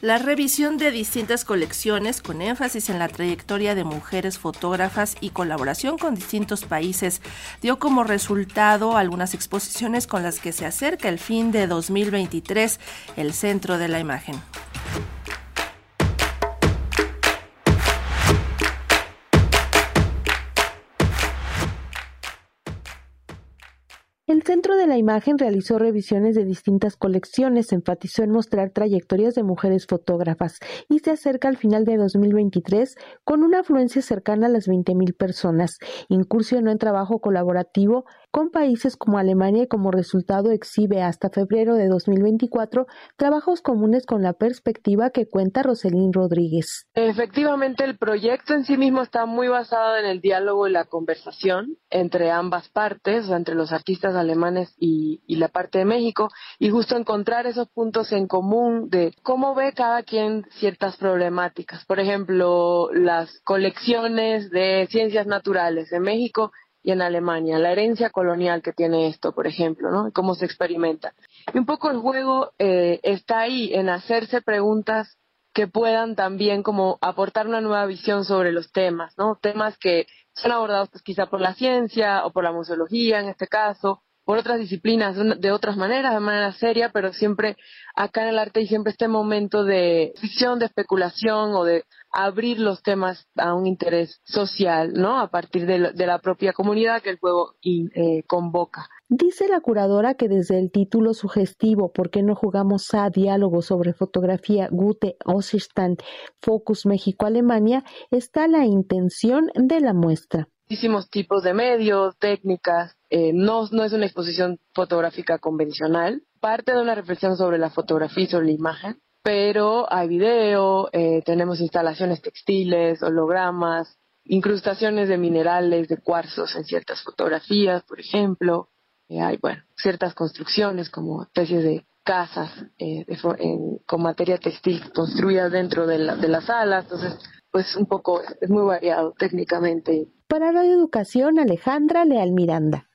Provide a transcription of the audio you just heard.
La revisión de distintas colecciones con énfasis en la trayectoria de mujeres fotógrafas y colaboración con distintos países dio como resultado algunas exposiciones con las que se acerca el fin de 2023 el centro de la imagen. El Centro de la Imagen realizó revisiones de distintas colecciones, enfatizó en mostrar trayectorias de mujeres fotógrafas y se acerca al final de 2023 con una afluencia cercana a las 20.000 personas. Incursionó en trabajo colaborativo con países como Alemania y como resultado exhibe hasta febrero de 2024 trabajos comunes con la perspectiva que cuenta Roselín Rodríguez. Efectivamente, el proyecto en sí mismo está muy basado en el diálogo y la conversación entre ambas partes, entre los artistas alemanes y, y la parte de México, y justo encontrar esos puntos en común de cómo ve cada quien ciertas problemáticas. Por ejemplo, las colecciones de ciencias naturales en México y en Alemania, la herencia colonial que tiene esto, por ejemplo, ¿no? Cómo se experimenta. Y un poco el juego eh, está ahí en hacerse preguntas que puedan también como aportar una nueva visión sobre los temas, ¿no? Temas que son abordados pues quizá por la ciencia o por la museología en este caso, por otras disciplinas de, otras maneras, de manera seria, pero siempre acá en el arte hay siempre este momento de ficción, de especulación o de abrir los temas a un interés social, ¿no? A partir de, la propia comunidad que el juego eh, convoca. Dice la curadora que desde el título sugestivo ¿Por qué no jugamos a diálogo sobre fotografía Gute Osstand Focus México-Alemania? está la intención de la muestra muchísimos tipos de medios, técnicas. Eh, no, es una exposición fotográfica convencional. Parte de una reflexión sobre la fotografía y sobre la imagen, pero hay video, eh, tenemos instalaciones textiles, hologramas, incrustaciones de minerales, de cuarzos en ciertas fotografías, por ejemplo. Eh, hay, bueno, ciertas construcciones como especies de casas con materia textil construidas dentro de, la, de las salas. Entonces, pues un poco, es muy variado técnicamente para Radio Educación, Alejandra Leal Miranda.